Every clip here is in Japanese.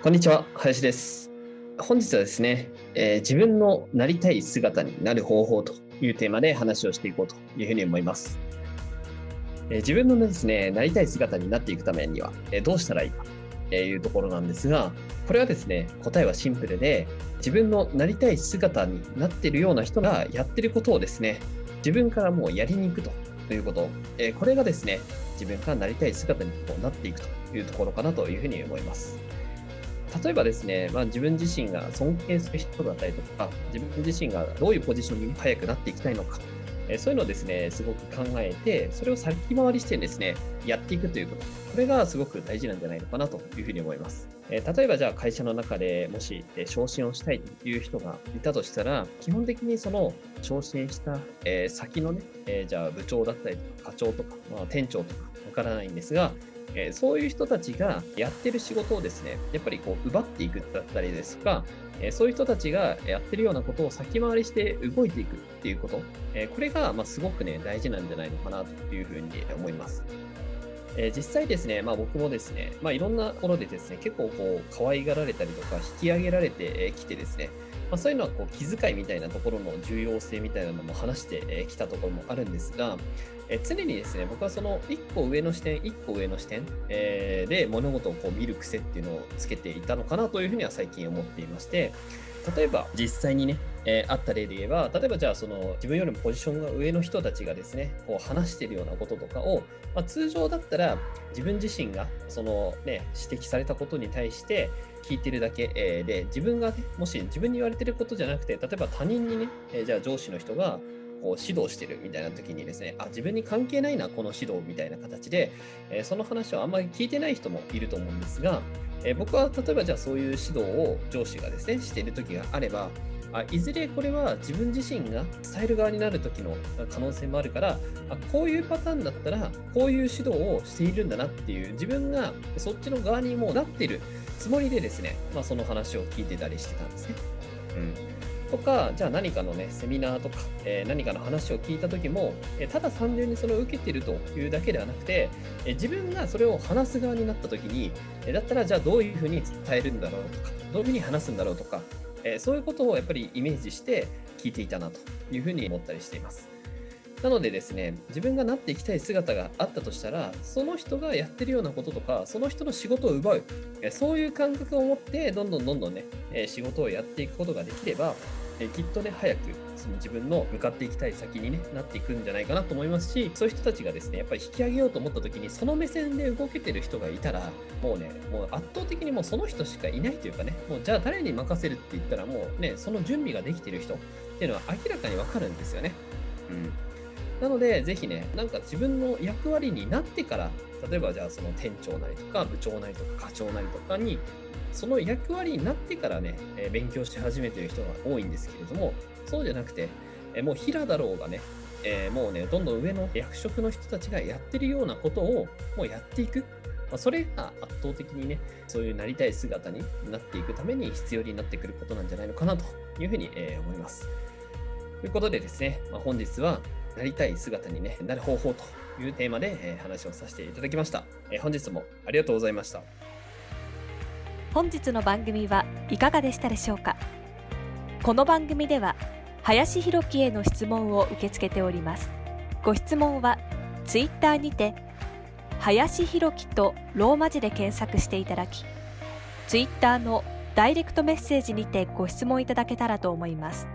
こんにちは林です。本日はですね、えー、自分のなりたい姿になる方法というテーマで話をしていこうというふうに思います。え自分のですね、なりたい姿になっていくためには、えどうしたらいいかというところなんですが、これはですね、答えはシンプルで、自分のなりたい姿になっているような人がやってることをですね、自分からもうやりに行くということ、えこれがですね、自分からなりたい姿にこうなっていくというところかなというふうに思います。例えばですね、まあ、自分自身が尊敬する人だったりとか、自分自身がどういうポジションに早くなっていきたいのか、えそういうのをですね、すごく考えて、それを先回りしてですね、やっていくということ。これがすごく大事なんじゃないのかなというふうに思います。え例えばじゃあ会社の中でもし、え昇進をしたいという人がいたとしたら、基本的にその昇進した、え先のね、えじゃあ部長だったりとか課長とか、まあ、店長とかわからないんですが、えそういう人たちがやってる仕事をですね、やっぱりこう奪っていくだったりですとか、えそういう人たちがやってるようなことを先回りして動いていくっていうこと、えこれがますごくね、大事なんじゃないのかなというふうに思います。え実際ですね、まあ、僕もですね、まあ、いろんなところでですね、結構こう可愛がられたりとか引き上げられてきてですね、まあ、そういうのはこう気遣いみたいなところの重要性みたいなのも話してきたところもあるんですが、え常にですね、僕はその1個上の視点、1個上の視点、えー、で物事をこう見る癖っていうのをつけていたのかなというふうには最近思っていまして、例えば実際にね、えー、あった例で言えば、例えばじゃあその自分よりもポジションが上の人たちがですね、こう話しているようなこととかを、まあ、通常だったら自分自身がそのね、指摘されたことに対して聞いてるだけ、えー、で、自分がね、もし自分に言われてることじゃなくて、例えば他人にね、えー、じゃあ上司の人が、こう指導してるみたいな時にですね、あ、自分に関係ないな、この指導みたいな形で、え、その話をあんまり聞いてない人もいると思うんですが、え、僕は例えばじゃあそういう指導を上司がですね、している時があれば、あいずれこれは自分自身が伝える側になる時の可能性もあるからあこういうパターンだったらこういう指導をしているんだなっていう自分がそっちの側にもなってるつもりでですね、まあ、その話を聞いてたりしてたんですね。うんとか、じゃあ何かのね、セミナーとか、えー、何かの話を聞いた時も、えー、ただ単純にそれを受けてるというだけではなくて、えー、自分がそれを話す側になった時に、えだったらじゃあどういうふうに伝えるんだろうとか、どういうふうに話すんだろうとか、えそういうことをやっぱりイメージして聞いていたなというふうに思ったりしています。なのでですね、自分がなっていきたい姿があったとしたら、その人がやってるようなこととか、その人の仕事を奪う、そういう感覚を持って、どんどんどんどんね、仕事をやっていくことができれば、きっとね、早くその自分の向かっていきたい先に、ね、なっていくんじゃないかなと思いますし、そういう人たちがですね、やっぱり引き上げようと思った時に、その目線で動けてる人がいたら、もうね、もう圧倒的にもうその人しかいないというかね、もうじゃあ誰に任せるって言ったら、もうね、その準備ができてる人っていうのは明らかにわかるんですよね。うん。なので、ぜひね、なんか自分の役割になってから、例えばじゃあその店長なりとか部長なりとか課長なりとかに、その役割になってからね、え勉強し始めてる人が多いんですけれども、そうじゃなくて、えもう平だろうがね、えー、もうね、どんどん上の役職の人たちがやってるようなことをもうやっていく。まあ、それが圧倒的にね、そういうなりたい姿になっていくために必要になってくることなんじゃないのかなというふうに、えー、思います。ということでですね、まあ、本日は、なりたい姿に、ね、なる方法というテーマで、え話をさせていただきました、え本日もありがとうございました。本日の番組はいかがでしたでしょうか？この番組では林博樹への質問を受け付けております。ご質問はツイッターにて林博樹とローマ字で検索していただきツイッターのダイレクトメッセージにてご質問いただけたらと思います。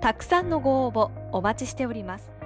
たくさんのご応募お待ちしております。